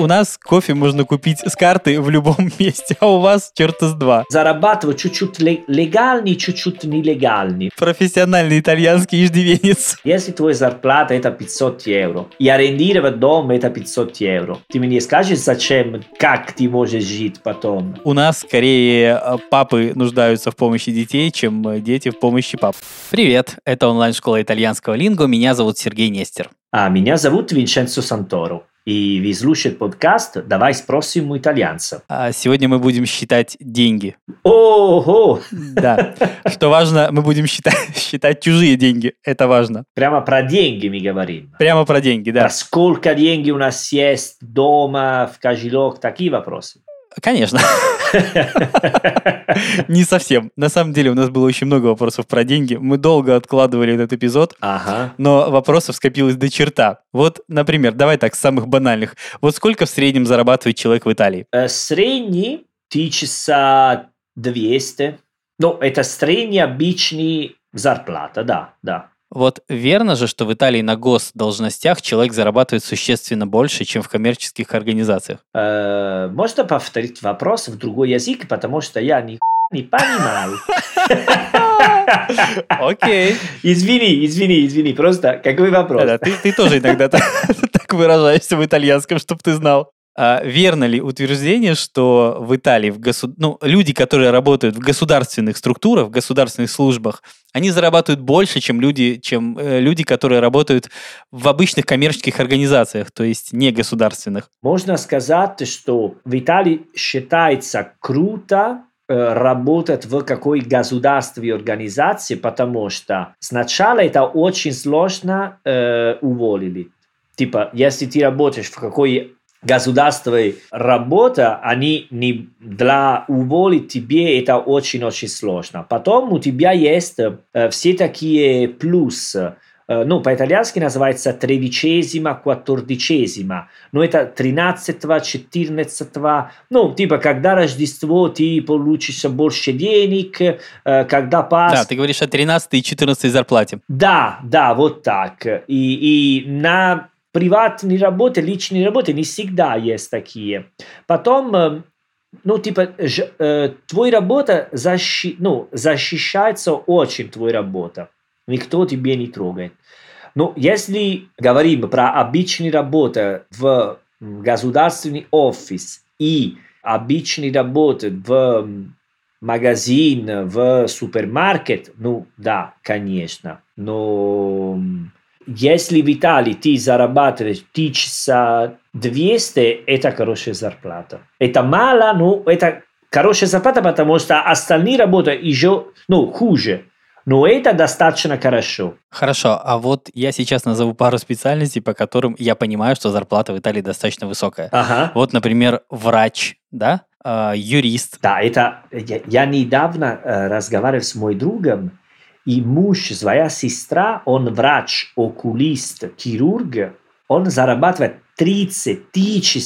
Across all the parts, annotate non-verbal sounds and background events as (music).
у нас кофе можно купить с карты в любом (laughs) месте, а у вас черта с два. Зарабатывать чуть-чуть легальный, чуть-чуть нелегальный. Профессиональный итальянский иждивенец. (laughs) Если твоя зарплата это 500 евро, и арендировать дом это 500 евро, ты мне скажешь, зачем, как ты можешь жить потом? У нас скорее э, папы нуждаются в помощи детей, чем э, дети в помощи пап. Привет, это онлайн-школа итальянского линго, меня зовут Сергей Нестер. А меня зовут Винченцо Санторо. И вы слушаете подкаст «Давай спросим у итальянца». А сегодня мы будем считать деньги. Ого! Да. Что важно, мы будем считать, (laughs) считать чужие деньги. Это важно. Прямо про деньги мы говорим. Прямо про деньги, да. Про сколько деньги у нас есть дома, в кошелек, такие вопросы. Конечно. (laughs) Не совсем. На самом деле у нас было очень много вопросов про деньги. Мы долго откладывали этот эпизод, ага. но вопросов скопилось до черта. Вот, например, давай так, с самых банальных. Вот сколько в среднем зарабатывает человек в Италии? Э, средний тысяча 200. Ну, это средний обычный зарплата, да, да. Вот верно же, что в Италии на госдолжностях человек зарабатывает существенно больше, чем в коммерческих организациях? Э, можно повторить вопрос в другой язык, потому что я ни не понимаю. (laughs) Окей. Извини, извини, извини, просто какой вопрос? Да, ты, ты тоже иногда (laughs) так выражаешься в итальянском, чтобы ты знал. А верно ли утверждение, что в Италии в госу... ну, люди, которые работают в государственных структурах, в государственных службах, они зарабатывают больше, чем люди, чем э, люди, которые работают в обычных коммерческих организациях, то есть не государственных? Можно сказать, что в Италии считается круто э, работать в какой государственной организации, потому что сначала это очень сложно э, уволили. Типа, если ты работаешь в какой государственной работа, они не для уволить тебе это очень-очень сложно. Потом у тебя есть э, все такие плюсы. Э, ну, по-итальянски называется тревичесима, кватордичесима. Но это 13 14 Ну, типа, когда Рождество, ты получишь больше денег, э, когда Пасха... Да, ты говоришь о 13 и 14 зарплате. Да, да, вот так. И, и на приватные работы, личные работы не всегда есть такие. Потом, ну, типа, ж, э, твоя работа защи, ну, защищается очень, твоя работа. Никто тебе не трогает. Но если говорим про обычные работы в государственный офис и обычные работы в магазин, в супермаркет, ну, да, конечно. Но если в Италии ты зарабатываешь 1200, это хорошая зарплата. Это мало, но это хорошая зарплата, потому что остальные работают еще ну, хуже. Но это достаточно хорошо. Хорошо, а вот я сейчас назову пару специальностей, по которым я понимаю, что зарплата в Италии достаточно высокая. Ага. Вот, например, врач, да, э, юрист. Да, это я, я недавно э, разговаривал с моим другом, и муж, своя сестра, он врач, окулист, хирург, он зарабатывает 30 тысяч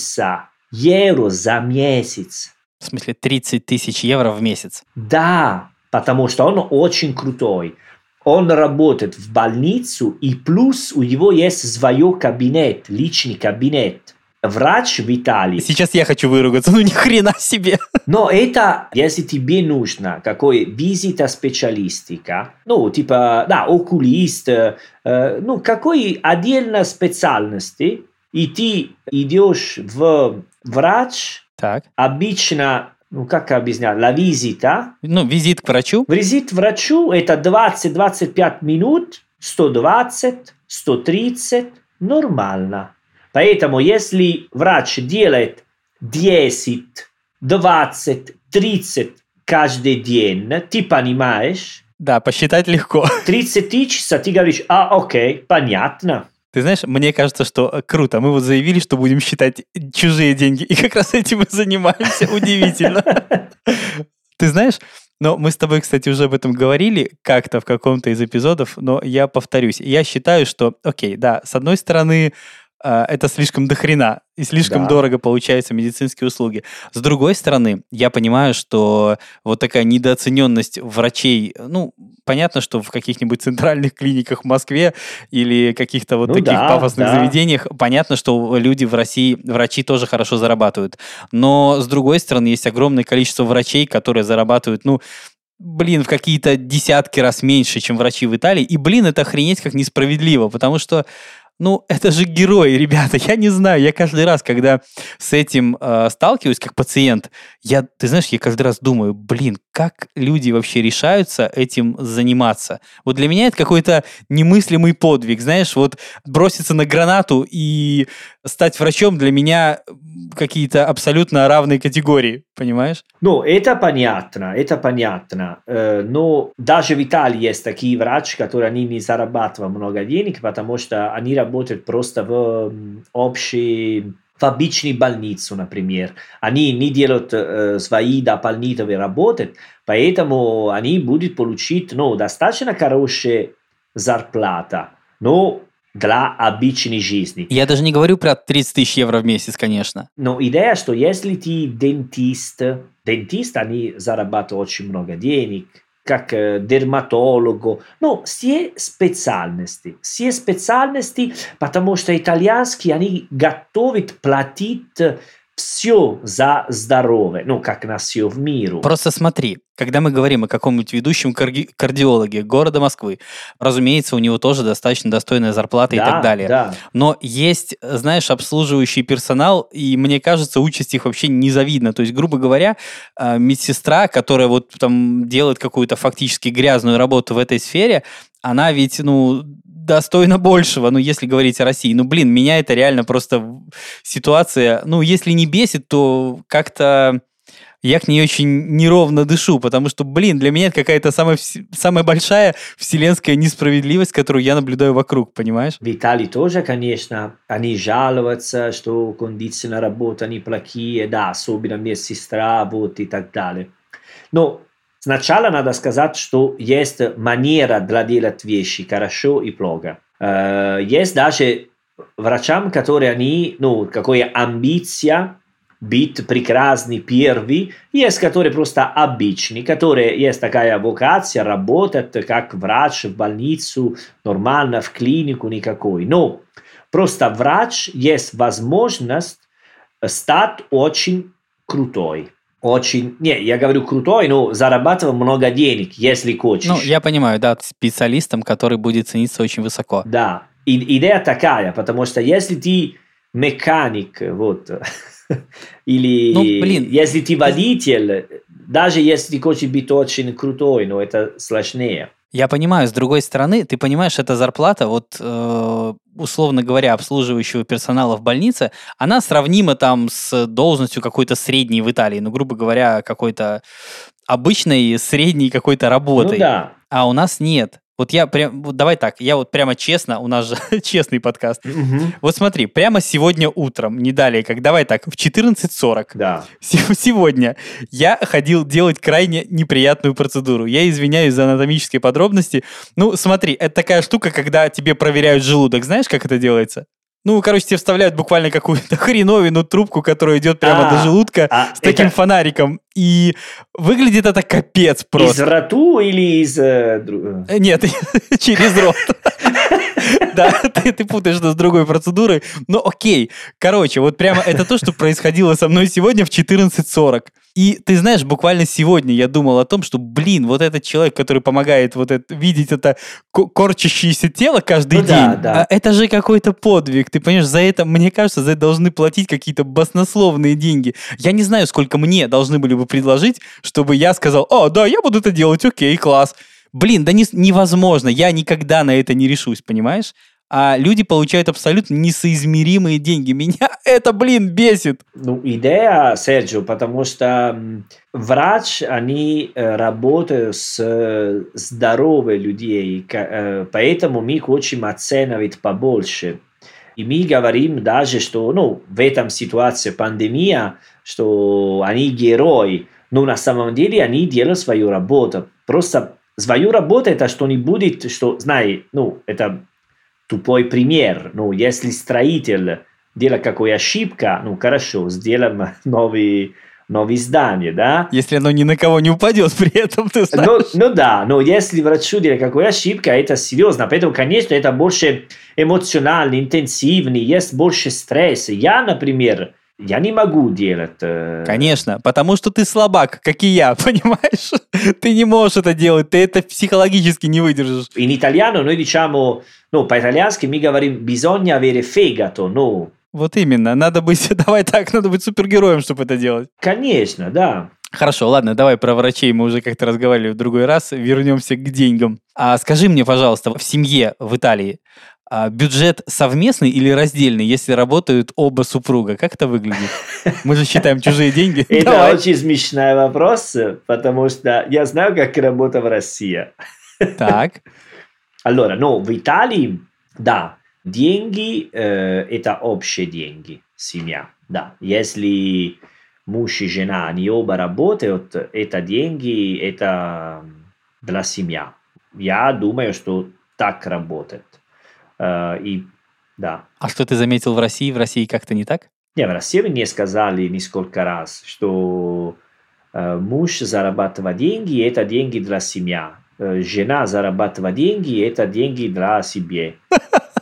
евро за месяц. В смысле 30 тысяч евро в месяц? Да, потому что он очень крутой. Он работает в больницу, и плюс у него есть свой кабинет, личный кабинет врач в Италии. Сейчас я хочу выругаться, ну ни хрена себе. Но это, если тебе нужно какой визита специалистика, ну, типа, да, окулист, э, ну, какой отдельно специальности, и ты идешь в врач, так. обычно ну, как объяснять, la visita. Ну, визит к врачу. Визит к врачу – это 20-25 минут, 120, 130, нормально. Поэтому если врач делает 10, 20, 30 каждый день, ты понимаешь? Да, посчитать легко. (laughs) 30 тысяч, ты говоришь, а, окей, понятно. Ты знаешь, мне кажется, что э, круто. Мы вот заявили, что будем считать чужие деньги, и как раз этим мы занимаемся. Удивительно. (laughs) Ты знаешь, но мы с тобой, кстати, уже об этом говорили как-то в каком-то из эпизодов, но я повторюсь. Я считаю, что, окей, да, с одной стороны, это слишком дохрена и слишком Да. дорого получаются медицинские услуги. С другой стороны, я понимаю, что вот такая недооцененность врачей, ну, понятно, что в каких-нибудь центральных клиниках в Москве или каких-то вот Ну таких да, пафосных да. заведениях, понятно, что люди в России, врачи тоже хорошо зарабатывают. Но, с другой стороны, есть огромное количество врачей, которые зарабатывают, ну, блин, в какие-то десятки раз меньше, чем врачи в Италии. И, блин, это охренеть как несправедливо, потому что, ну, это же герои, ребята. Я не знаю, я каждый раз, когда с этим э, сталкиваюсь как пациент, я, ты знаешь, я каждый раз думаю, блин, как люди вообще решаются этим заниматься? Вот для меня это какой-то немыслимый подвиг, знаешь, вот броситься на гранату и стать врачом для меня какие-то абсолютно равные категории, понимаешь? Ну, это понятно, это понятно. Э, Но даже в Италии есть такие врачи, которые они не зарабатывают много денег, потому что они работают просто в общей в обычной больнице, например. Они не делают э, свои дополнительные работы, поэтому они будут получить ну, достаточно хорошая зарплата, но для обычной жизни. Я даже не говорю про 30 тысяч евро в месяц, конечно. Но идея, что если ты дентист, дентист, они зарабатывают очень много денег, как дерматологу, ну, все специальности, все специальности, потому что итальянские, они готовы платить все за здоровье, ну, как на все в миру. Просто смотри, когда мы говорим о каком-нибудь ведущем карди- кардиологе города Москвы, разумеется, у него тоже достаточно достойная зарплата и Да, так далее. Да. Но есть, знаешь, обслуживающий персонал, и мне кажется, участь их вообще незавидна. То есть, грубо говоря, э, медсестра, которая вот там делает какую-то фактически грязную работу в этой сфере, она ведь, ну, достойна большего, ну, если говорить о России. Ну, блин, меня это реально просто ситуация, ну, если не бесит, то как-то я к ней очень неровно дышу, потому что, блин, для меня это какая-то самая, самая большая вселенская несправедливость, которую я наблюдаю вокруг, понимаешь? В Италии тоже, конечно, они жалуются, что кондиции работы они плохие, да, особенно медсестра, вот и так далее. Но сначала надо сказать, что есть манера для делать вещи хорошо и плохо. Э, Есть даже врачам, которые они, ну, какая амбиция быть прекрасный первый, есть которые просто обычные, которые есть такая вокация, работать как врач в больницу, нормально в клинику никакой. Но просто врач есть возможность стать очень крутой. Очень, не, я говорю крутой, но зарабатывать много денег, если хочешь. Ну, я понимаю, да, специалистом, который будет цениться очень высоко. Да, и, идея такая, потому что если ты механик, вот, (laughs) или Ну, блин. если ты водитель, даже если ты хочешь быть очень крутой, но это сложнее. Я понимаю, с другой стороны, ты понимаешь, эта зарплата, вот, э, условно говоря, обслуживающего персонала в больнице, она сравнима там с должностью какой-то средней в Италии, ну, грубо говоря, какой-то обычной средней какой-то работой. Ну да. А у нас нет. Вот я прям, вот давай так, я вот прямо честно, у нас же (laughs) честный подкаст. Мгм. Вот смотри, прямо сегодня утром, не далее, как давай так, в 14.40, Да. Се- Сегодня я ходил делать крайне неприятную процедуру. Я извиняюсь за анатомические подробности. Ну, смотри, это такая штука, когда тебе проверяют желудок. Знаешь, как это делается? Ну, короче, тебе вставляют буквально какую-то (laughs) хреновину трубку, которая идет прямо А, до желудка а с таким это фонариком. И выглядит это капец из просто. роту или из... э, дру- Э, Нет, (laughs) через рот. (laughs) (laughs) Да, ты, ты путаешь это с другой процедурой. Но окей. Короче, вот прямо это то, что происходило со мной сегодня в 14.40. И ты знаешь, буквально сегодня я думал о том, что, блин, вот этот человек, который помогает вот это, видеть это ко- корчащееся тело каждый Ну день, да, да. это же какой-то подвиг. Ты понимаешь, за это, мне кажется, за это должны платить какие-то баснословные деньги. Я не знаю, сколько мне должны были бы предложить, чтобы я сказал, о, да, я буду это делать, окей, класс. Блин, да не, невозможно, я никогда на это не решусь, понимаешь? А люди получают абсолютно несоизмеримые деньги. Меня (laughs) это, блин, бесит. Ну, идея, Серджио, потому что врач, они э, работают с э, здоровыми ка- э, поэтому мы хотим оценивать побольше. И мы говорим даже, что ну, в этом ситуации пандемия, что они герои, но на самом деле они делают свою работу. Просто свою работу это что не будет, что, знай, ну, это тупой пример. Ну, если строитель делает какую ошибка, ну, хорошо, сделаем (laughs) новый новое здание, да? Если оно ни на кого не упадет при этом, ты Ну, знаешь. ну да, но если врачу делает какая ошибка, это серьезно. Поэтому, конечно, это больше эмоционально, интенсивный, есть больше стресса. Я, например, я не могу делать... э, Конечно, потому что ты слабак, как и я, (laughs) понимаешь? Ты не можешь это делать, ты это психологически не выдержишь. In italiano noi diciamo, no, по-итальянски мы говорим bisogna avere fegato, ну, Вот именно, надо быть, (laughs) давай так, надо быть супергероем, чтобы это делать. конечно, да. Хорошо, ладно, давай про врачей мы уже как-то разговаривали в другой раз, вернемся к деньгам. А скажи мне, пожалуйста, в семье в Италии а, бюджет совместный или раздельный, если работают оба супруга? Как это выглядит? Мы же считаем чужие деньги. (laughs) Это очень смешной вопрос, потому что я знаю, как работает в России. Так, (laughs) Allora, no, в Италии, да, деньги э, это общие деньги, семья, да. Если муж и жена, они оба работают, это деньги, это для семьи. Я думаю, что так работает. Э, и да. а что ты заметил в России? В России как-то не так? Не, в России мне сказали несколько раз, что э, муж зарабатывает деньги, это деньги для семьи. Э, жена зарабатывает деньги, это деньги для себе.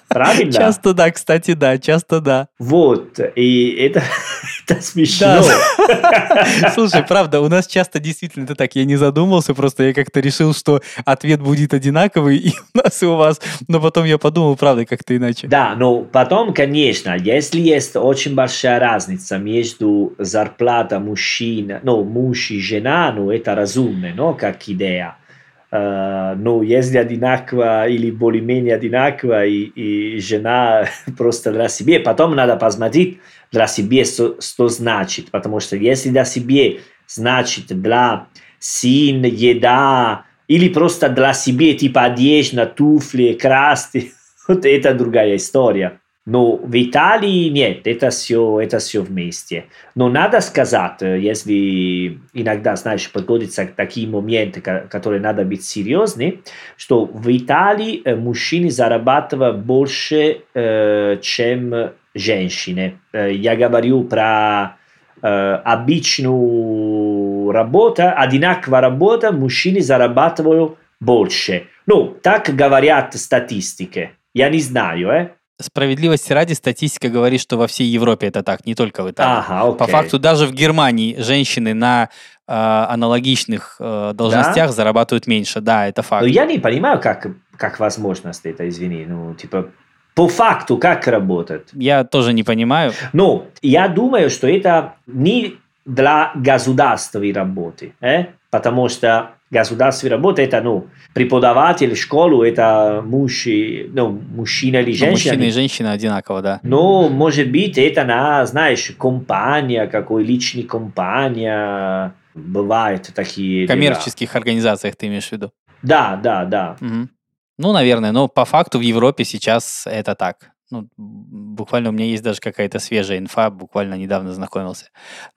Правильно? Часто да, кстати, да, часто да. Вот, и это, (laughs) это смешно. (laughs) Слушай, правда, у нас часто действительно это так. Я не задумался, просто я как-то решил, что ответ будет одинаковый и у нас, и у вас. Но потом я подумал, правда, как-то иначе. Да, но потом, конечно, если есть очень большая разница между зарплатой мужчин, ну, муж и жена, ну, это разумно, ну, как идея. Э, ну, если одинаково или более-менее одинаково, и, и жена (laughs) просто для себя, потом надо посмотреть для себя, что, что значит, потому что если для себя значит для сын, еда, или просто для себя, типа одежда, туфли, красти, (laughs) вот это другая история. Но в Италии нет, это все, это все вместе. Но надо сказать, э, если иногда, знаешь, подходятся такие моменты, ко- которые надо быть серьезны, что в Италии э, мужчины зарабатывают больше, э, чем женщины. Э, Я говорю про э, обычную работу, одинаковая работа, мужчины зарабатывают больше. Ну, так говорят статистики. Я не знаю, э? Справедливости ради, статистика говорит, что во всей Европе это так, не только в Италии. Ага, окей. По факту даже в Германии женщины на э, аналогичных э, должностях зарабатывают меньше. Да, это факт. Но я не понимаю, как, как возможность это, извини. Ну, типа, по факту, как работает. Я тоже не понимаю. Но я думаю, что это не для государственной работы, э? потому что государственная работа это, ну, преподаватель, школу, это муж, ну, мужчина или Ну, женщина. мужчина и женщина одинаково, да. Но, может быть, это на, знаешь, компания, какой личный компания. Бывают такие В дела. коммерческих организациях ты имеешь в виду. Да, да, да. Мгм. Ну, наверное, но по факту в Европе сейчас это так. Ну, буквально у меня есть даже какая-то свежая инфа, буквально недавно знакомился.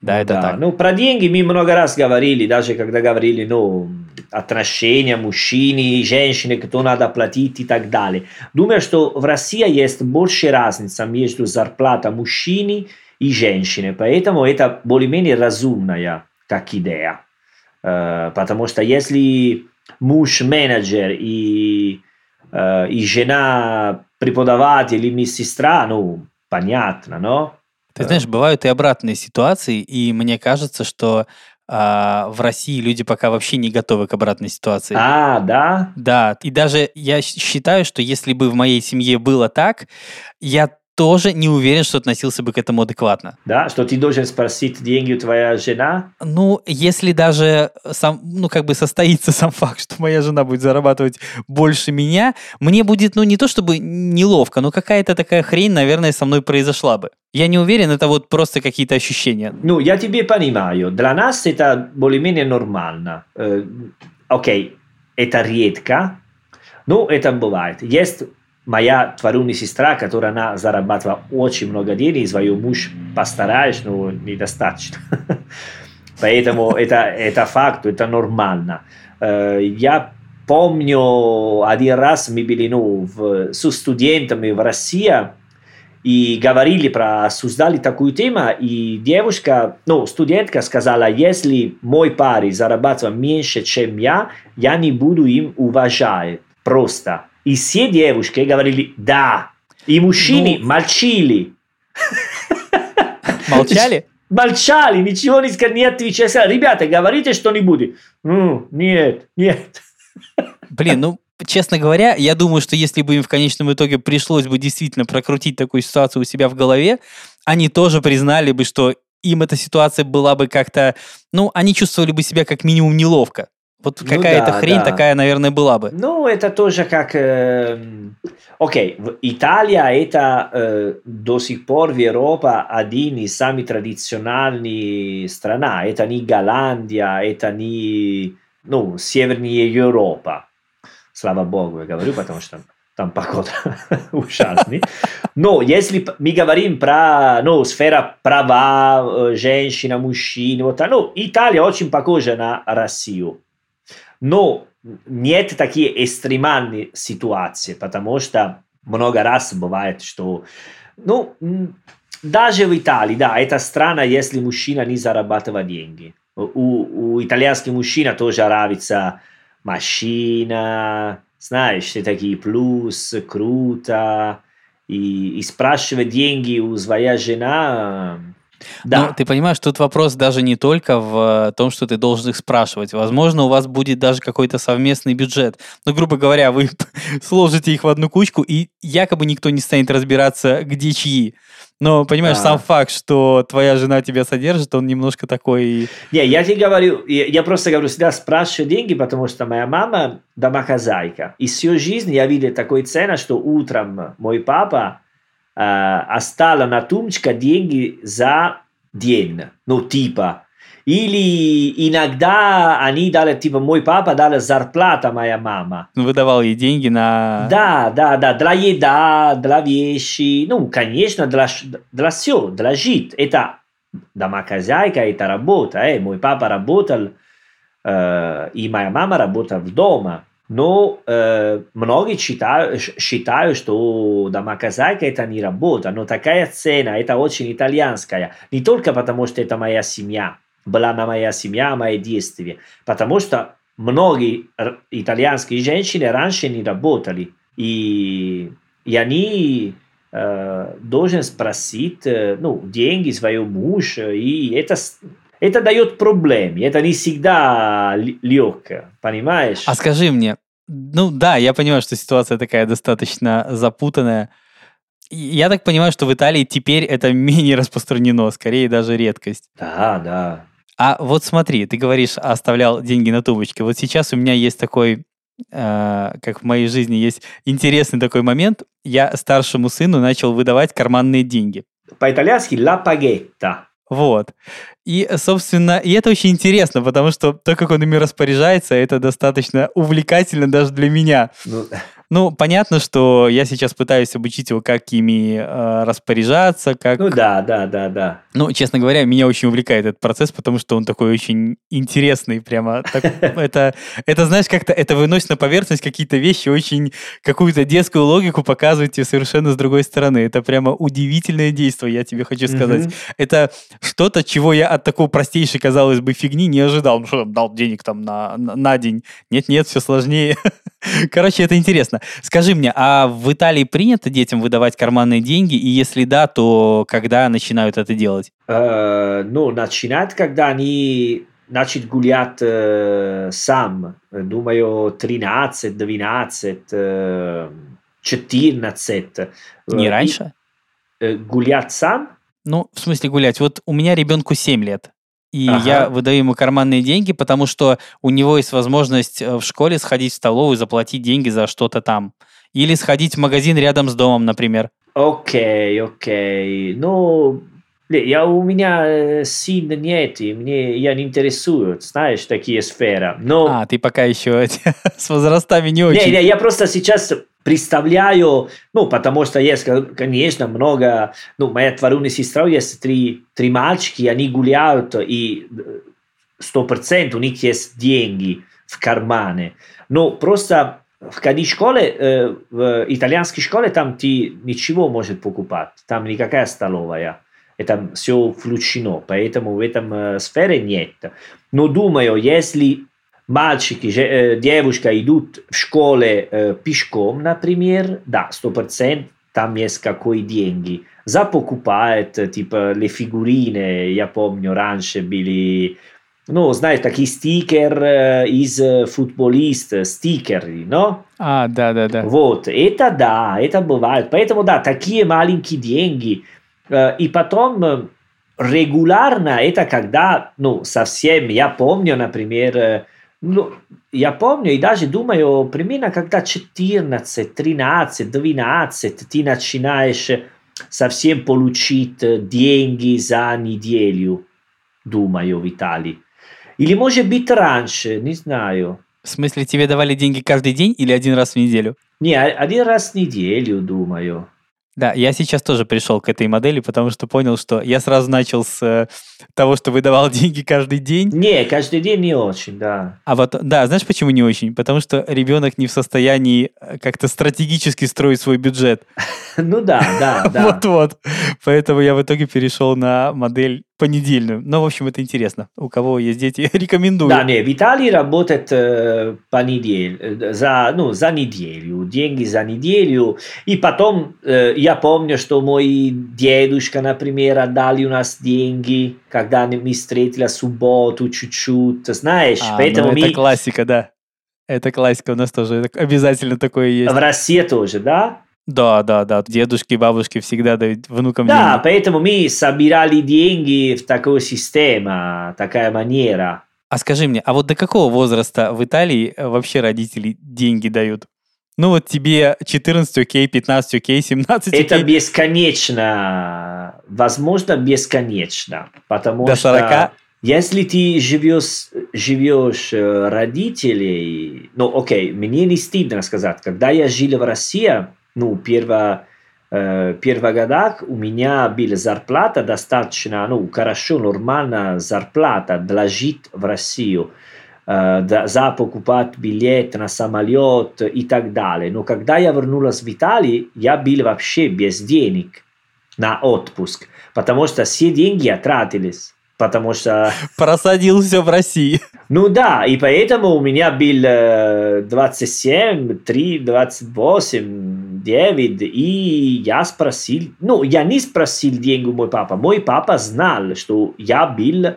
Да, Ну это так. Ну, про деньги мы много раз говорили, даже когда говорили, ну, отношения мужчины и женщины, кто надо платить и так далее. Думаю, что в России есть больше разница между зарплатой мужчины и женщины, поэтому это более-менее разумная как идея. Э, Потому что если муж менеджер и, э, и жена преподаватель или медсестра, ну, понятно, но... Ты знаешь, бывают и обратные ситуации, и мне кажется, что а, в России люди пока вообще не готовы к обратной ситуации. А, да? Да, и даже я считаю, что если бы в моей семье было так, я тоже не уверен, что относился бы к этому адекватно. Да, что ты должен спросить деньги у твоя жена? Ну, если даже сам, ну, как бы состоится сам факт, что моя жена будет зарабатывать больше меня, мне будет, ну, не то чтобы неловко, но какая-то такая хрень, наверное, со мной произошла бы. Я не уверен, это вот просто какие-то ощущения. Ну, я тебе понимаю. Для нас это более-менее нормально. Э, окей, это редко, но это бывает. Есть моя творунная сестра, которая она зарабатывала очень много денег, и свой муж постараешь, но недостаточно. (laughs) Поэтому это, это факт, это нормально. Э, Я помню, один раз мы были ну, в, с студентами в России, и говорили про, обсуждали такую тему, и девушка, ну, студентка сказала, если мой парень зарабатывает меньше, чем я, я не буду им уважать, просто. И все девушки говорили, да, и мужчины ну... молчали. Молчали? (laughs) Молчали, ничего не, не отвечали. Ребята, говорите что-нибудь. Ну, нет, нет. Блин, ну, честно говоря, я думаю, что если бы им в конечном итоге пришлось бы действительно прокрутить такую ситуацию у себя в голове, они тоже признали бы, что им эта ситуация была бы как-то... Ну, они чувствовали бы себя как минимум неловко. Вот ну, какая-то да, хрень да. такая, наверное, была бы. Ну, это тоже как... Э, окей, Италия это э, до сих пор в Европе один из самых традиционных стран. Это не Голландия, это не ну, Северная Европа слава богу, я говорю, потому что там погода (laughs) ужасный. Но если мы говорим про ну, сфера права, женщина, мужчин, вот, ну, Италия очень похожа на Россию. Но нет такие экстремальные ситуации, потому что много раз бывает, что ну, даже в Италии, да, это страна, если мужчина не зарабатывает деньги. У, у итальянских мужчин тоже нравится машина, знаешь, все такие плюс, круто, и, и спрашивать деньги у своей жена, да. Но ты понимаешь, тут вопрос даже не только в том, что ты должен их спрашивать. Возможно, у вас будет даже какой-то совместный бюджет. Ну, грубо говоря, вы (laughs) сложите их в одну кучку, и якобы никто не станет разбираться, где чьи. Но, понимаешь, а. сам факт, что твоя жена тебя содержит, он немножко такой... Не, я тебе говорю, я просто говорю, всегда спрашиваю деньги, потому что моя мама домохозяйка. И всю жизнь я видел такой цена, что утром мой папа э, оставил на тумбочке деньги за день. Ну, типа, или иногда они дали, типа, мой папа дал зарплата моя мама. Ну, выдавал ей деньги на... Да, да, да, для еда, для вещи, ну, конечно, для, для все, для жить. Это домохозяйка, это работа. Э. Мой папа работал, э, и моя мама работала дома. Но э, многие считают, считают, что домохозяйка это не работа, но такая цена, это очень итальянская. Не только потому, что это моя семья, была на моя семья, мои действия. Потому что многие итальянские женщины раньше не работали. И, и они э, должны спросить э, ну, деньги своего мужа. И это, это дает проблемы. Это не всегда легко, понимаешь? А скажи мне, ну да, я понимаю, что ситуация такая достаточно запутанная. Я так понимаю, что в Италии теперь это (laughs) менее распространено, скорее даже редкость. Да, да. А вот смотри, ты говоришь, оставлял деньги на тумбочке. Вот сейчас у меня есть такой, э, как в моей жизни есть интересный такой момент. Я старшему сыну начал выдавать карманные деньги. По-итальянски «la paghetta». Вот. И, собственно, и это очень интересно, потому что то, как он ими распоряжается, это достаточно увлекательно даже для меня. Ну, ну, понятно, что я сейчас пытаюсь обучить его, как ими э, распоряжаться, как... Ну да, да, да, да. Ну, честно говоря, меня очень увлекает этот процесс, потому что он такой очень интересный, прямо. (laughs) Это, это, знаешь, как-то это выносит на поверхность какие-то вещи, очень какую-то детскую логику показывает тебе совершенно с другой стороны. Это прямо удивительное действие, я тебе хочу сказать. Это что-то, чего я от такой простейшей, казалось бы, фигни не ожидал. Ну что, дал денег там на, на, на день. Нет-нет, все сложнее. (laughs) (laughs) Короче, это интересно. Скажи мне, а в Италии принято детям выдавать карманные деньги? И если да, то когда начинают это делать? Э, ну, начинают, когда они начать гулять э, сам. Думаю, 13, 12, э, 14. Не раньше? И, э, гулять сам? Ну, в смысле гулять. Вот у меня ребенку 7 лет. И ага. я выдаю ему карманные деньги, потому что у него есть возможность э, в школе сходить в столовую, заплатить деньги за что-то там. Или сходить в магазин рядом с домом, например. Окей, окей. Ну, я, у меня э, сын нет, и мне я не интересуют, знаешь, такие сферы. Но... А, ты пока еще (laughs) с возрастами не очень. Не, не, я просто сейчас представляю, ну, потому что есть, конечно, много, ну, моя двоюродная сестра, есть три, три мальчики, они гуляют, и сто процентов у них есть деньги в кармане. Но просто в каждой школе, э, в итальянской школе, там ты ничего можешь покупать. Там никакая столовая. Это все включено. Поэтому в этом э, сфере нет. Но думаю, если мальчики, э, девушка идут в школе э, пешком, например, да, сто процентов там есть какой деньги. За покупает, типа, le фигурины, я помню, раньше были ну, знаешь, такие стикер из футболиста, стикеры, но? А, да, да, да. Вот, это да, это бывает. Поэтому, да, такие маленькие деньги. И потом регулярно это когда, ну, совсем, я помню, например, ну, я помню и даже думаю, примерно когда 14, 13, 12 ты начинаешь совсем получить деньги за неделю, думаю, в Италии. Или может быть раньше, не знаю. В смысле, тебе давали деньги каждый день или один раз в неделю? Не, один раз в неделю, думаю. Да, я сейчас тоже пришел к этой модели, потому что понял, что я сразу начал с э, того, что выдавал (laughs) деньги каждый день. Не, каждый день не очень, да. А вот, да, знаешь, почему не очень? Потому что ребенок не в состоянии э, как-то стратегически строить свой бюджет. (laughs) Ну да, да, да. (laughs) Вот-вот. Поэтому я в итоге перешел на модель понедельную. Но, в общем, это интересно. У кого есть дети, (laughs) рекомендую. Да, не, в Италии работает э, по неделе, э, за, ну, за неделю, деньги за неделю. И потом э, я помню, что мой дедушка, например, отдали у нас деньги, когда мы встретили субботу чуть-чуть, знаешь. А, Поэтому ну, мы... Это классика, да. Это классика у нас тоже. Обязательно такое есть. В России тоже, да? Да, да, да. Дедушки и бабушки всегда дают внукам Да, деньги. поэтому мы собирали деньги в такой системе, такая манера. А скажи мне, а вот до какого возраста в Италии э, вообще родители деньги дают? Ну вот тебе 14 окей, 15 окей, 17 окей. Это бесконечно, возможно, бесконечно, потому До что 40? если ты живешь, живешь э, родителей, ну окей, мне не стыдно сказать, когда я жил в России, ну, перво, э, первых годах у меня была зарплата достаточно, ну, хорошо, нормальная зарплата для жить в Россию, э, да, за покупать билет на самолет и так далее. Но когда я вернулась в Италию, я был вообще без денег на отпуск, потому что все деньги тратились. Потому что... Просадил все в России. Ну да, и поэтому у меня был э, 27, 3, 28, 9, и я спросил, ну, я не спросил деньги мой папа, мой папа знал, что я был,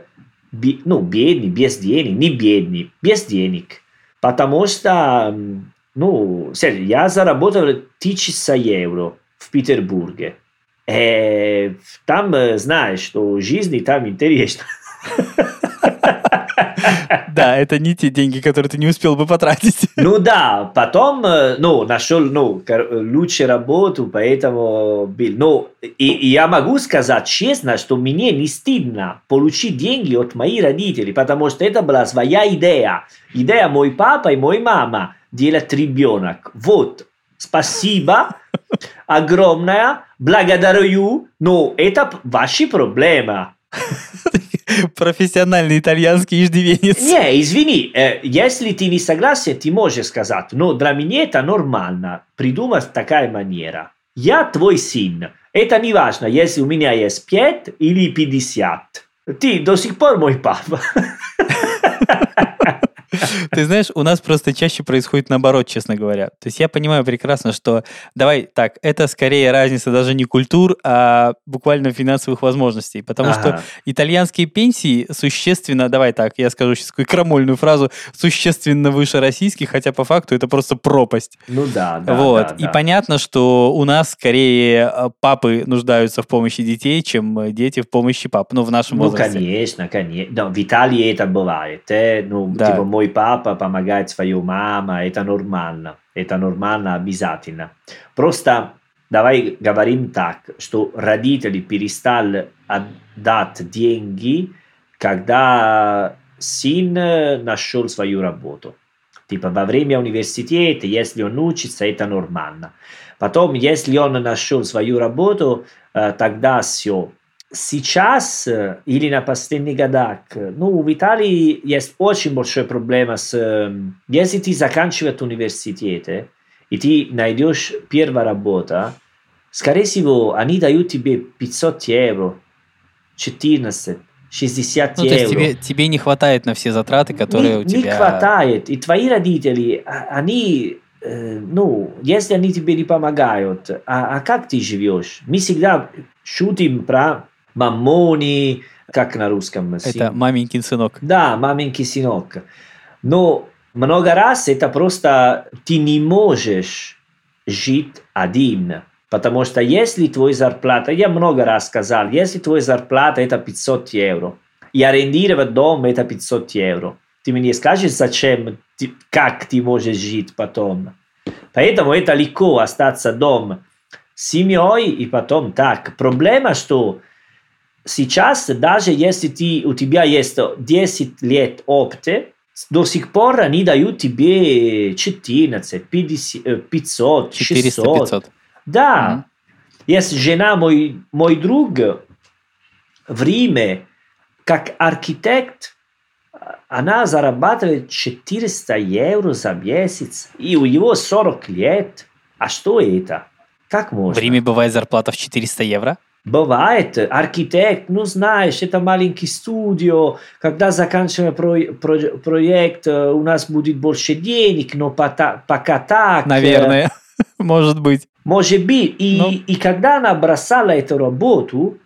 би, ну, бедный, без денег, не бедный, без денег, потому что, ну, я заработал 1000 евро в Петербурге, и там знаешь, что жизнь там интересна. (laughs) Да, это не те деньги, которые ты не успел бы потратить. (laughs) Ну да, потом, ну, нашел, ну, лучшую работу, поэтому был. Ну, и, и я могу сказать честно, что мне не стыдно получить деньги от моих родителей, потому что это была своя идея. Идея мой папа и мой мама делать ребенок. Вот, спасибо (laughs) огромное, благодарю, но это ваши проблемы. Профессиональный итальянский иждивенец. Не, извини, э, если ты не согласен, ты можешь сказать, но для меня это нормально, придумать такая манера. Я твой сын. Это не важно, если у меня есть 5 или 50. Ты до сих пор мой папа. (laughs) (laughs) Ты знаешь, у нас просто чаще происходит наоборот, честно говоря. То есть я понимаю прекрасно, что давай так, это скорее разница даже не культур, а буквально финансовых возможностей. Потому ага. что итальянские пенсии существенно, давай так, я скажу сейчас такую крамольную фразу, существенно выше российских, хотя по факту это просто пропасть. Ну да, да. Вот. Да, И да. понятно, что у нас скорее э, папы нуждаются в помощи детей, чем дети в помощи пап. Ну, в нашем ну, возрасте. конечно, конечно. Да, в Италии это бывает. Э? Ну, Да. типа, мой папа помогает своей маме, это нормально. Это нормально обязательно. Просто давай говорим так, что родители перестали отдать деньги, когда сын нашел свою работу. Типа во время университета, если он учится, это нормально. Потом, если он нашел свою работу, тогда все. Сейчас э, или на последних годах, ну, в Италии есть очень большой проблема с... Если ты заканчиваешь университет, и ты найдешь первую работу, скорее всего, они дают тебе 500 евро, 14, 60 ну, евро. То есть тебе, тебе не хватает на все затраты, которые не, у тебя... Не хватает. И твои родители, они, э, ну, если они тебе не помогают, а, а как ты живешь? Мы всегда шутим про мамони, как на русском? Это маменькин сынок. Да, маменькин сынок. Но много раз это просто ты не можешь жить один. Потому что если твой зарплата, я много раз сказал, если твой зарплата это 500 евро, и арендировать дом это 500 евро, ты мне скажешь, зачем, ты, как ты можешь жить потом. Поэтому это легко остаться дома с семьей и потом так. Проблема, что сейчас, даже если ты, у тебя есть 10 лет опыта, до сих пор они дают тебе 14, 50, 500, 600. 500. Да. Mm-hmm. Есть жена, мой, мой друг, в Риме, как архитект, она зарабатывает 400 евро за месяц, и у него 40 лет. А что это? Как можно? В Риме бывает зарплата в 400 евро? Бывает. Архитект, ну знаешь, это маленький студио. Когда заканчиваем про, про, проект, у нас будет больше денег, но пока, пока так. Наверное, (laughs) может быть. Может быть. И, но... и когда она бросала эту работу,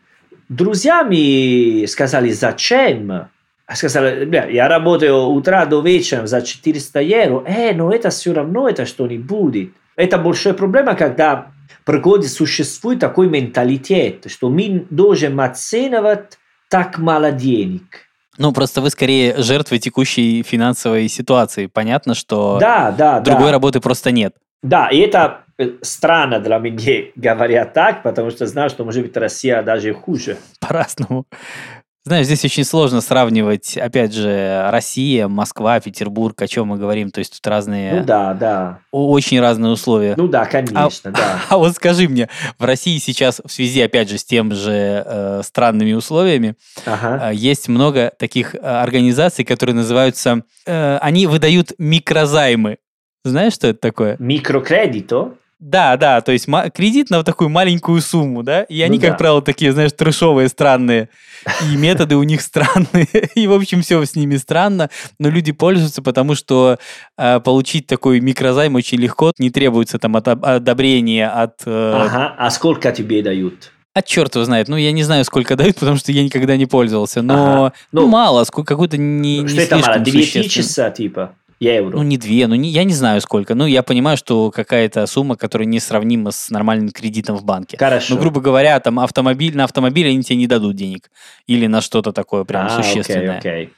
друзья мне сказали, зачем? Сказали, бля, я работаю утра до вечера за 400 евро. Э, но это все равно это что не будет. Это большая проблема, когда приходит, существует такой менталитет, что мы должны оценивать так мало денег. Ну, просто вы скорее жертвы текущей финансовой ситуации. Понятно, что да, да, другой да. работы просто нет. Да, и это странно для меня (laughs) говорят так, потому что знаю, что может быть Россия даже хуже. По-разному. Знаешь, здесь очень сложно сравнивать, опять же, Россия, Москва, Петербург, о чем мы говорим. То есть тут разные... Ну да, да. Очень разные условия. Ну да, (laughs) конечно, а, да. А вот скажи мне, в России сейчас в связи, опять же, с тем же э, странными условиями, ага. э, есть много таких э, организаций, которые называются... Э, они выдают микрозаймы. Знаешь, что это такое? Микрокредито? Да, да, то есть кредит на вот такую маленькую сумму, да, и они, ну, как да. правило, такие, знаешь, трешовые, странные, и методы у них странные, (laughs) и, в общем, все с ними странно, но люди пользуются, потому что э, получить такой микрозайм очень легко, не требуется там от, одобрения от... Э, ага, а сколько тебе дают? А черт его знает. Ну, я не знаю, сколько дают, потому что я никогда не пользовался. Но ага. ну, ну, мало, какой-то не, Что не это мало? 9 часа, типа? Евро. Ну, не две, ну, не, я не знаю сколько. Ну, я понимаю, что какая-то сумма, которая несравнима с нормальным кредитом в банке. Хорошо. Ну, грубо говоря, там автомобиль, на автомобиль они тебе не дадут денег. Или на что-то такое прям а, существенное. Окей, окей.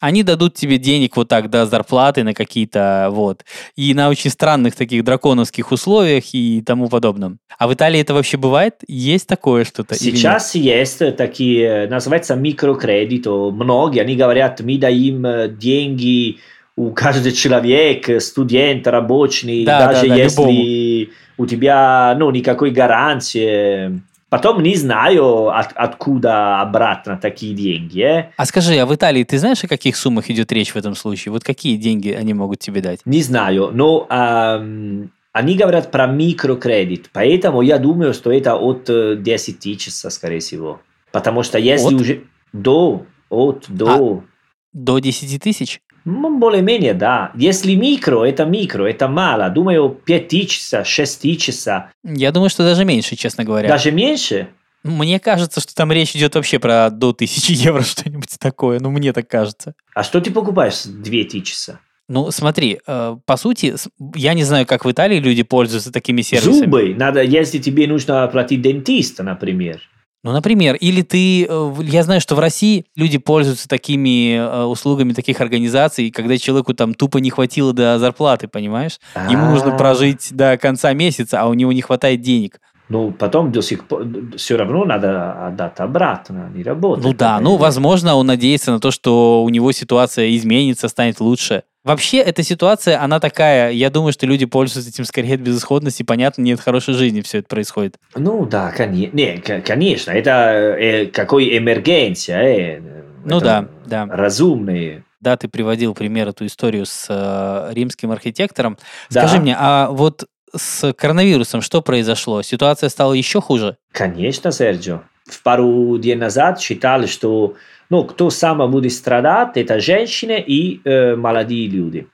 Они дадут тебе денег вот так до зарплаты на какие-то вот. И на очень странных таких драконовских условиях и тому подобном. А в Италии это вообще бывает? Есть такое что-то? Сейчас есть такие, называется микрокредито. Многие, они говорят, мы даем деньги у каждого человека, студент, рабочий, да, даже да, да, если любому. у тебя ну, никакой гарантии. Потом не знаю, от, откуда обратно такие деньги. Э? А скажи, а в Италии ты знаешь, о каких суммах идет речь в этом случае? Вот какие деньги они могут тебе дать? Не знаю, но эм, они говорят про микрокредит, поэтому я думаю, что это от 10 э, тысяч, скорее всего. Потому что если от? уже до, от, до... А, до 10 тысяч? Более-менее, да. Если микро, это микро, это мало. Думаю, 5 часа, 6 часа. Я думаю, что даже меньше, честно говоря. Даже меньше? Мне кажется, что там речь идет вообще про до 1000 (laughs) евро, что-нибудь такое. Ну, мне так кажется. А что ты покупаешь 2 часа? Ну, смотри, э, по сути, я не знаю, как в Италии люди пользуются такими сервисами. Зубы. Надо, если тебе нужно оплатить дентиста, например. Ну, например, или ты... Э, я знаю, что в России люди пользуются такими э, услугами таких организаций, когда человеку там тупо не хватило до зарплаты, понимаешь? Ему нужно а. прожить до конца месяца, а у него не хватает денег. Ну, потом до сих пор все равно надо отдать обратно, не работать. Ну да, ну, возможно, он надеется на то, что у него ситуация изменится, станет лучше. Вообще, эта ситуация, она такая, я думаю, что люди пользуются этим скорее от безысходности, понятно, нет хорошей жизни, все это происходит. Ну да, коне- не, конечно, это э, какой эмергенция, э, ну да, да. Разумные. Да, ты приводил пример эту историю с э, римским архитектором. Да. Скажи мне, а вот с коронавирусом что произошло? Ситуация стала еще хуже? Конечно, Серджио. В пару дней назад считали, что ну, кто сам будет страдать, это женщины и э, молодые люди.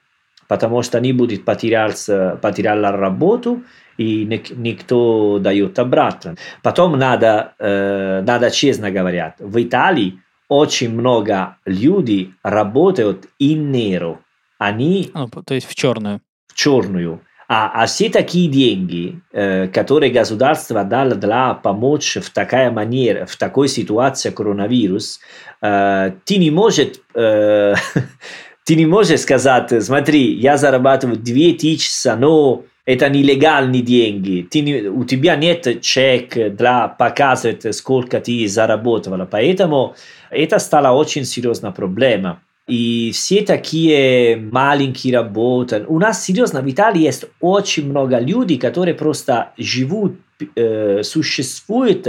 Потому что они будут потерять, потерять работу, и никто дает обратно. Потом надо, э, надо честно говорить, в Италии очень много людей работают in nero. Они... Ну, то есть в черную. В черную. А, а все такие деньги, э, которые государство дало для помочь в такая манера, в такой ситуации коронавирус, э, ты не можешь э, (laughs) ты не можешь сказать, смотри, я зарабатываю 2000, но это нелегальные деньги. Ты не, у тебя нет чек для показывать, сколько ты заработала. Поэтому это стала очень серьезная проблема. И все такие маленькие работы. У нас серьезно в Италии есть очень много людей, которые просто живут, э, существуют,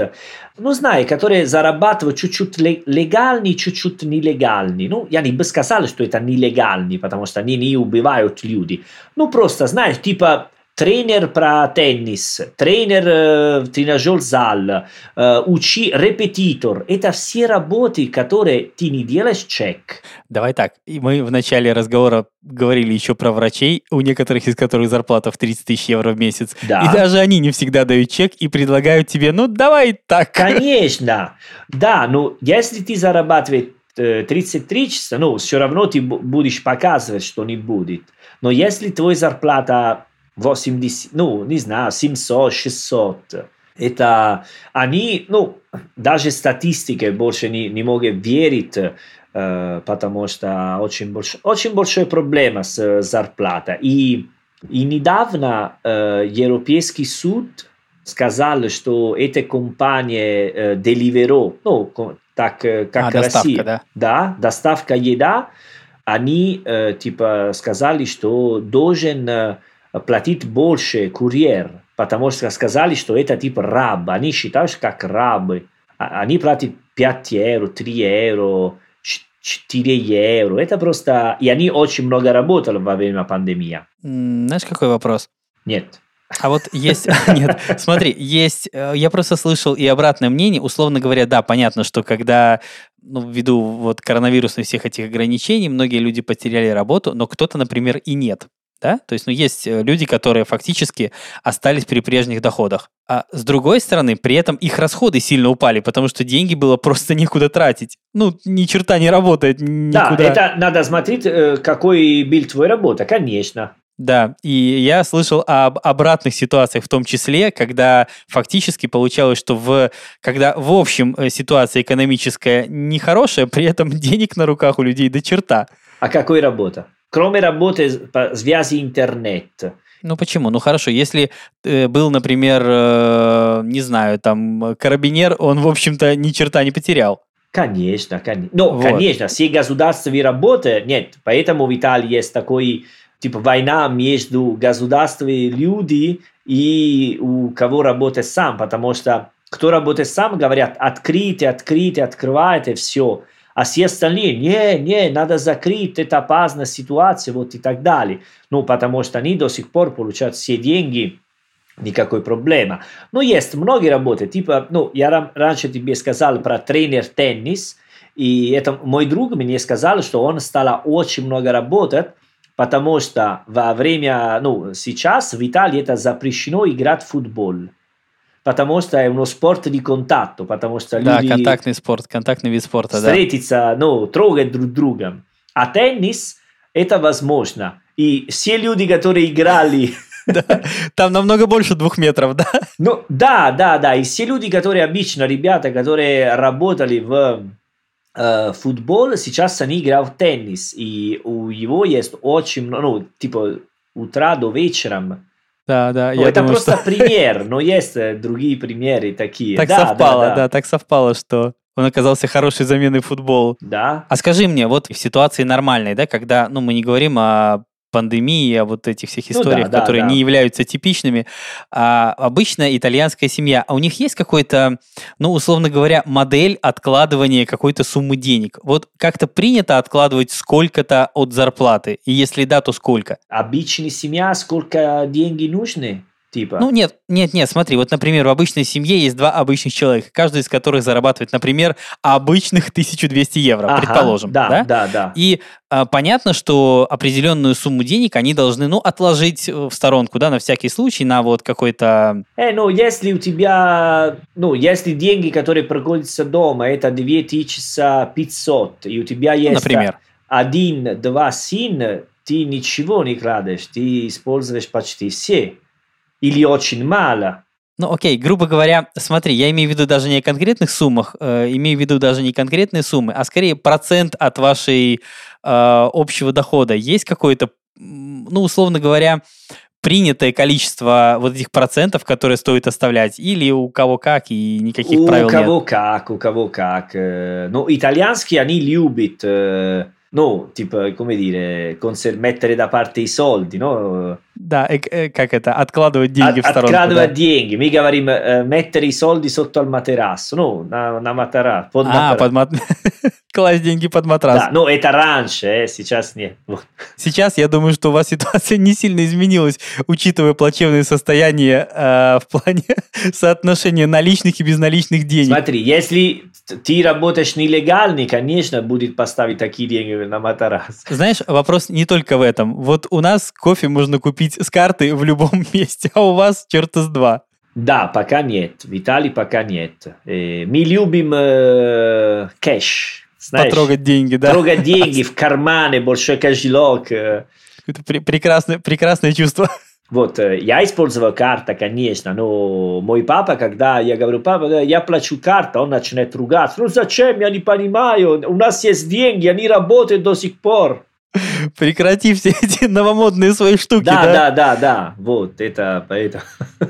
ну, знаю, которые зарабатывают чуть-чуть легальные, чуть-чуть нелегальные. Ну, я не бы сказал, что это нелегальные, потому что они не убивают людей. Ну, просто, знаешь, типа тренер про теннис, тренер э, тренажер зал, э, учи, репетитор. Это все работы, которые ты не делаешь чек. Давай так. И мы в начале разговора говорили еще про врачей, у некоторых из которых зарплата в 30 тысяч евро в месяц. Да. И даже они не всегда дают чек и предлагают тебе, ну, давай так. Конечно. Да, но если ты зарабатываешь 33 часа, ну, все равно ты будешь показывать, что не будет. Но если твоя зарплата 80, ну, не знаю, 700, 600. Это они, ну, даже статистика больше не, не могут верить, э, потому что очень, больш, очень большая проблема с зарплатой. И, и недавно э, Европейский суд сказал, что эта компания э, Deliveroo, ну, так э, как а, Россия, доставка, да? да, доставка еда, они э, типа сказали, что должен э, платить больше курьер, потому что сказали, что это типа раб. Они считают, как рабы. Они платят 5 евро, 3 евро, 4 евро. Это просто... И они очень много работали во время пандемии. Знаешь, какой вопрос? Нет. А вот есть, (laughs) нет, смотри, есть, э, я просто слышал и обратное мнение, условно говоря, да, понятно, что когда, ну, ввиду вот коронавирусных всех этих ограничений, многие люди потеряли работу, но кто-то, например, и нет да? То есть, ну, есть э, люди, которые фактически остались при прежних доходах. А с другой стороны, при этом их расходы сильно упали, потому что деньги было просто некуда тратить. Ну, ни черта не работает никуда. Да, это надо смотреть, э, какой была твоя работа, конечно. Да, и я слышал об обратных ситуациях, в том числе, когда фактически получалось, что в, когда в общем э, ситуация экономическая нехорошая, при этом (laughs) денег на руках у людей до черта. А какой работа? Кроме работы по связи интернет. Ну почему? Ну хорошо, если э, был, например, э, не знаю, там карабинер, он, в общем-то, ни черта не потерял. Конечно, конечно. Ну, вот. конечно, все государственные работы, нет, поэтому в Италии есть такой, типа, война между государствами люди и у кого работает сам, потому что кто работает сам, говорят, открытие, открытие, открывайте, все а все остальные, не, не, надо закрыть, это опасная ситуация, вот и так далее. Ну, потому что они до сих пор получают все деньги, никакой проблемы. Но есть многие работы, типа, ну, я раньше тебе сказал про тренер теннис, и это мой друг мне сказал, что он стал очень много работать, потому что во время, ну, сейчас в Италии это запрещено играть в футбол потому что è uno sport di contatto, потому что да, люди... контактный спорт, контактный вид спорта, встретиться, да. ну, трогать друг друга. А теннис это возможно. И все люди, которые играли... Там намного больше двух метров, да? Ну, да, да, да. И все люди, которые обычно, ребята, которые работали в э, футбол, сейчас они играют в теннис. И у него есть очень много, ну, типа, утра до вечера да, да. Ну, это думаю, просто что... пример, но есть э, другие примеры такие. Так да, совпало, да, да. да, так совпало, что Он оказался хорошей заменой футболу. Да. А скажи мне, вот в ситуации нормальной, да, когда, ну, мы не говорим о пандемии, о вот этих всех Ну да, историях, да, которые да. не являются типичными, а обычная итальянская семья, а у них есть какой-то, ну, условно говоря, модель откладывания какой-то суммы денег? Вот как-то принято откладывать сколько-то от зарплаты? И если да, то сколько? Обычная семья, сколько деньги нужны? Типа. Ну, нет, нет, нет, смотри, вот, например, в обычной семье есть два обычных человека, каждый из которых зарабатывает, например, обычных 1200 евро, Ага, предположим, Да, да? да, да. И а, понятно, что определенную сумму денег они должны, ну, отложить э, в сторонку, да, на всякий случай, на вот какой-то... Э, ну, если у тебя, ну, если деньги, которые проходятся дома, это 2500, и у тебя ну, есть например. один, два сына, ты ничего не кладешь, ты используешь почти все. Или очень мало. Ну, окей, грубо говоря, смотри, я имею в виду даже не о конкретных суммах, э, имею в виду даже не конкретные суммы, а скорее процент от вашей э, общего дохода. Есть какое-то, ну, условно говоря, принятое количество вот этих процентов, которые стоит оставлять, или у кого как, и никаких у правил кого нет? как, у кого как. Э, Ну, итальянские, они любят, э, ну, типа, come dire, консер- mettere da parte i soldi, no? Да, э, э, как это, откладывать деньги От- в сторонку. откладывать да. деньги. Мы говорим э, mettere i soldi sotto al materasso, ну, на, на матера, под А, матера- под мат... класть деньги под матрас. Да, ну, это раньше, э, сейчас нет. Сейчас я думаю, что у вас ситуация (laughs) не сильно изменилась, учитывая плачевное состояние э, в плане (laughs) соотношения наличных и безналичных денег. Смотри, если ты работаешь нелегальный, конечно, будет поставить такие деньги на матрас. Знаешь, вопрос не только в этом. Вот у нас кофе можно купить с карты в любом (laughs) месте, а у вас черта с два. Да, пока нет. В Италии пока нет. Э, мы любим э, кэш. Знаешь? Потрогать деньги, да? Трогать деньги в кармане, большой кошелек. Это пре- прекрасное, прекрасное чувство. Вот, э, я использовал карта, конечно, но мой папа, когда я говорю, папа, я плачу карта, он начинает ругаться. Ну зачем, я не понимаю, у нас есть деньги, они работают до сих пор. Прекрати все (laughs) эти новомодные свои штуки, Да, да? да, да, да, вот, это поэтому. (laughs)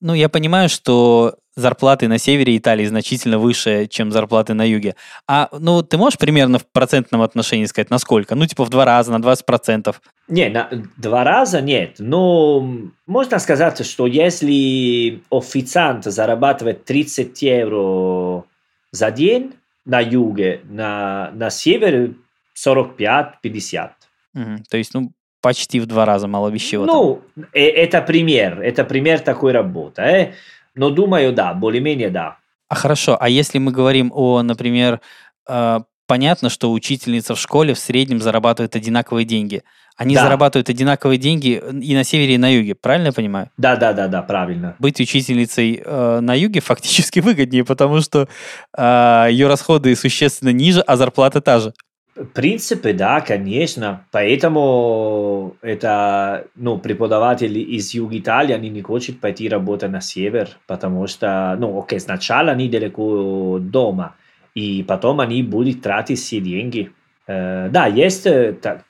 Ну, я понимаю, что зарплаты на севере Италии значительно выше, чем зарплаты на юге. А, ну, ты можешь примерно в процентном отношении сказать, насколько? Ну, типа в два раза, на 20%. Не, на, два раза нет, но можно сказать, что если официант зарабатывает 30 евро за день на юге, на, на севере 45-50. Мгм. То есть, ну, почти в два раза мало вещего. Ну, э- это пример, это пример такой работы. э. Но думаю, да, более-менее да. А хорошо, а если мы говорим о, например, э, понятно, что учительница в школе в среднем зарабатывает одинаковые деньги. Они Да. зарабатывают одинаковые деньги и на севере, и на юге, правильно я понимаю? Да, да, да, да, правильно. Быть учительницей э, на юге фактически (laughs) выгоднее, потому что э, ее расходы существенно ниже, а зарплата та же. Принципе, да, конечно. Поэтому это, ну, преподаватели из Юга Италии, они не хотят пойти работать на север, потому что, ну, окей, сначала они далеко дома, и потом они будут тратить все деньги. Э, да, есть э, так-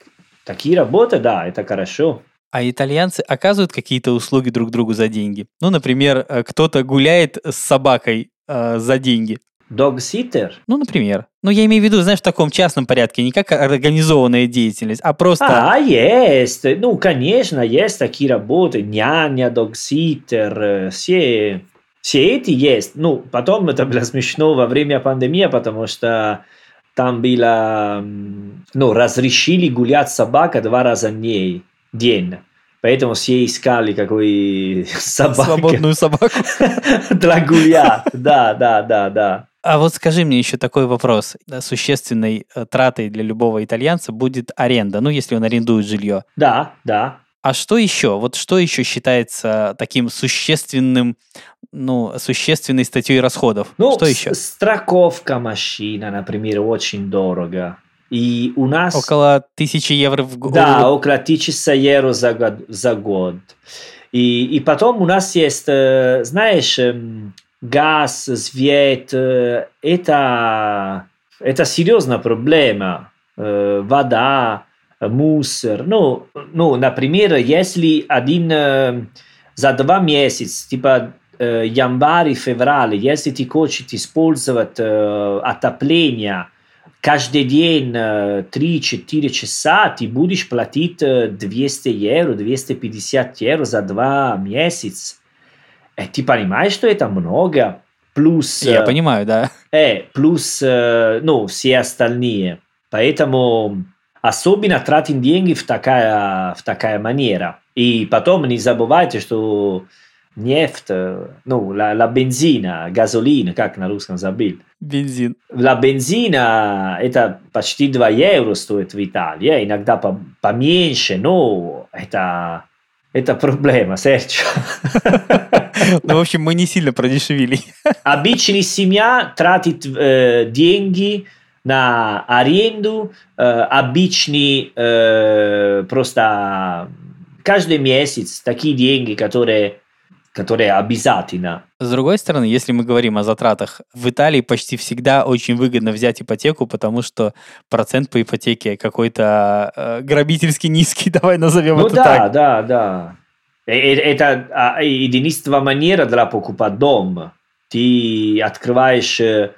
такие работы, да, это хорошо. А итальянцы оказывают какие-то услуги друг другу за деньги. Ну, например, э, кто-то гуляет с собакой э, за деньги. Догситер? Ну, например. Ну, я имею в виду, знаешь, в таком частном порядке, не как организованная деятельность, а просто... А, есть. Ну, конечно, есть такие работы. Няня, догситер, э, все, все эти есть. Ну, потом это было смешно во время пандемии, потому что там было, ну, разрешили гулять собака два раза в день. день. Поэтому все искали какой (laughs) собака Свободную собаку. (laughs) для гулять. Да, да, да, да. А вот скажи мне еще такой вопрос. Существенной э, тратой для любого итальянца будет аренда, ну, если он арендует жилье. Да, да. А что еще? Вот что еще считается таким существенным, ну, существенной статьей расходов? Ну, что еще? страховка машина, например, очень дорого. И у нас... Около тысячи евро в год. Да, около 1000 евро за год. За год. И, и потом у нас есть, э, знаешь, эм, газ, свет. э, Это, это серьезная проблема. Э, Вода, мусор. Ну, ну, например, если один э, за два месяца, типа январь февраль, если ты хочешь использовать отопление каждый день э, 3-4 часа, ты будешь платить э, 200 евро, 250 евро за два месяца. И ты понимаешь, что это много? Плюс... Я э, понимаю, да. Э, плюс, э, ну, все остальные. Поэтому особенно тратим деньги в такая, в такая манера. И потом не забывайте, что нефть, э, ну, la, la бензина, газолин, как на русском забыл. Бензин. La бензина, это почти 2 евро стоит в Италии, э, иногда по- поменьше, но это, это проблема, Серчо. Ну, в общем, мы не сильно продешевили. Обычная семья тратит э, деньги на аренду, э, обычный э, просто каждый месяц такие деньги, которые, которые обязательно. С другой стороны, если мы говорим о затратах, в Италии почти всегда очень выгодно взять ипотеку, потому что процент по ипотеке какой-то э, грабительски низкий, (laughs) давай назовем Ну это да, так. да, да. Э, э, Это а, единственная манера для покупать дом. Ты открываешь, э,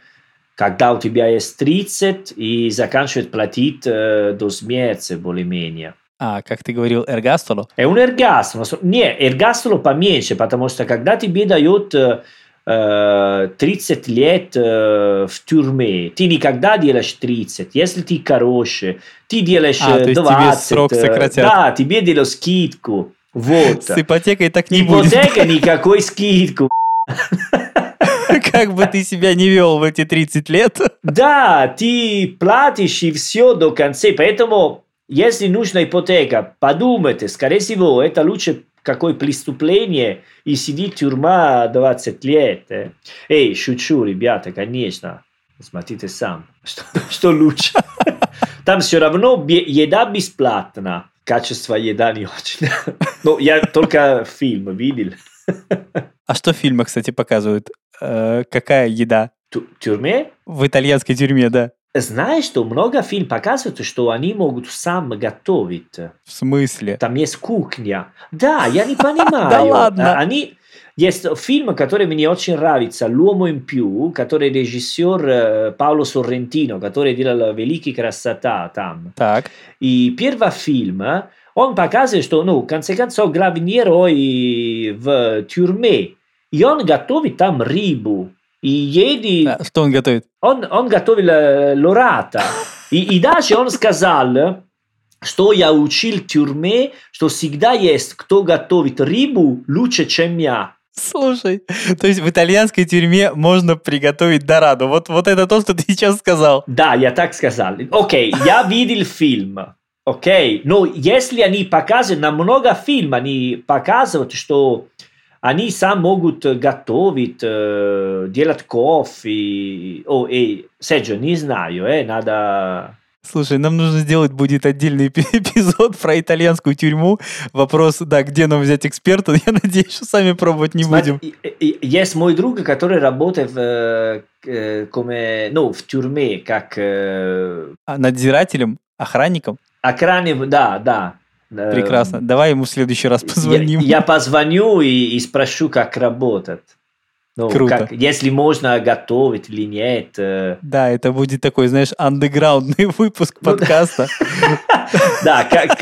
когда у тебя есть 30, и заканчиваешь платить э, до смерти более-менее. А, как ты говорил, эргастоло? È un ergastolo. Не, ergastolo поменьше, потому что когда тебе дают э, э, 30 лет э, в тюрьме, ты никогда делаешь 30. Если ты хороший, ты делаешь А, то э, есть тебе 20. срок э, сократят. Да, тебе делают скидку. Вот. С ипотекой так не будет. Ипотека никакой скидку. (laughs) Как бы ты себя не вел в эти 30 лет. Да, ты платишь и все до конца. Поэтому, если нужна ипотека, подумайте, скорее всего, это лучше какое преступление и сидит тюрьма 20 лет. Эй, шучу, ребята, конечно. Смотрите сам, (laughs) что, что лучше. (laughs) Там все равно еда бесплатна. Качество еда не очень. (laughs) Ну, я только фильм видел. А что в фильмах, кстати, показывают? Э, какая еда? Тюрьме В итальянской тюрьме, да. Знаешь, что много фильм показывают, что они могут сам готовить. В смысле? Там есть кухня. Да, я не (laughs) понимаю. Да ладно? А, Они... Есть фильм, который мне очень нравится, «L'uomo in più», который режиссер э, Пауло Соррентино, который делал «Великий красота» там. Так. И первый фильм, э, он показывает, что, ну, в конце концов, главный герой в тюрьме, и он готовит там рыбу. И едет А, Что он готовит? он, он готовил э, лората. И, и даже он сказал, что я учил в тюрьме, что всегда есть кто готовит рыбу лучше, чем я. Слушай, то есть в итальянской тюрьме можно приготовить дораду. Вот, вот это то, что ты сейчас сказал. Да, я так сказал. Окей, я видел фильм. Окей, но если они показывают, на много фильмов они показывают, что они сам могут готовить, э, делать кофе. О, эй, Серджо, не знаю, э, надо... Слушай, нам нужно сделать будет отдельный (laughs) эпи- эпизод про итальянскую тюрьму. Вопрос, да, где нам взять эксперта? (laughs) Я надеюсь, что сами пробовать не будем. Есть мой друг, который работает в, э, э, ну, в тюрьме, как э, А надзирателем, охранником? охранник, да, да. Прекрасно. Давай ему в следующий раз позвоним. я позвоню и, и спрошу, как работает. Ну, Круто. как- если можно готовить или нет. э. Да, это будет такой, знаешь, андеграундный (laughs) выпуск Ну подкаста. (laughs) Да, как,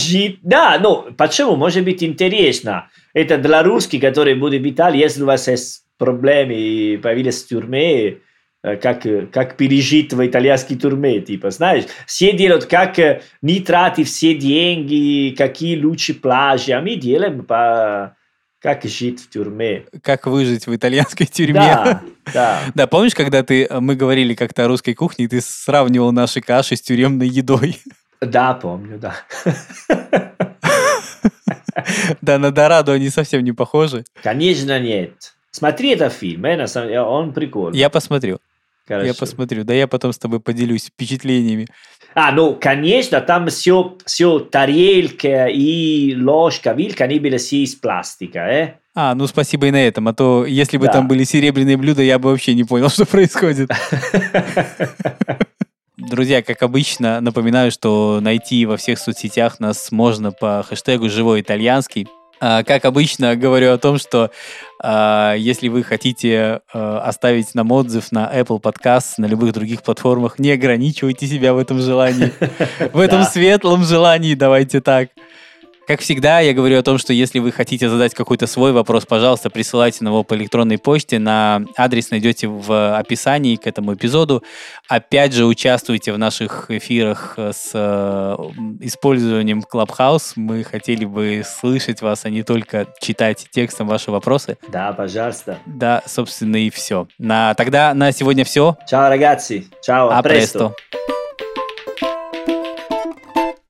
жить. Да, ну, почему? Может быть интересно. Это для русских, которые будут в Италии, если у вас есть проблемы и появились в тюрьме, э, как, как пережить в итальянской тюрьме, типа, знаешь, все делают, как э, не тратить все деньги, какие лучшие пляжи, а мы делаем по как жить в тюрьме. Как выжить в итальянской тюрьме. Да, (laughs) да. Да, помнишь, когда ты, э, мы говорили как-то о русской кухне, и ты сравнивал наши каши с тюремной едой? Да, помню, да. (laughs) Да, на Дораду они совсем не похожи. Конечно, нет. Смотри этот фильм, э, на самом деле, он прикольный. Я посмотрю, я Хорошо. посмотрю. Да я потом с тобой поделюсь впечатлениями. А, ну, конечно, там все, все тарелка и ложка, вилка, они были все из пластика, э? А, ну спасибо и на этом, а то если бы Да. там были серебряные блюда, я бы вообще не понял, (laughs) что происходит. (laughs) Друзья, как обычно, напоминаю, что найти во всех соцсетях нас можно по хэштегу «Живой итальянский». А, как обычно, говорю о том, что а, если вы хотите а, оставить нам отзыв на Apple Podcast, на любых других платформах, не ограничивайте себя в этом желании, (laughs) в этом светлом желании, давайте так. Как всегда, я говорю о том, что если вы хотите задать какой-то свой вопрос, пожалуйста, присылайте его по электронной почте. На адрес найдете в описании к этому эпизоду. Опять же, участвуйте в наших эфирах с э, использованием Clubhouse. Мы хотели бы слышать вас, а не только читать текстом ваши вопросы. Да, пожалуйста. Да, собственно, и все. На, тогда на сегодня все. Ciao, ragazzi. Presto. presto.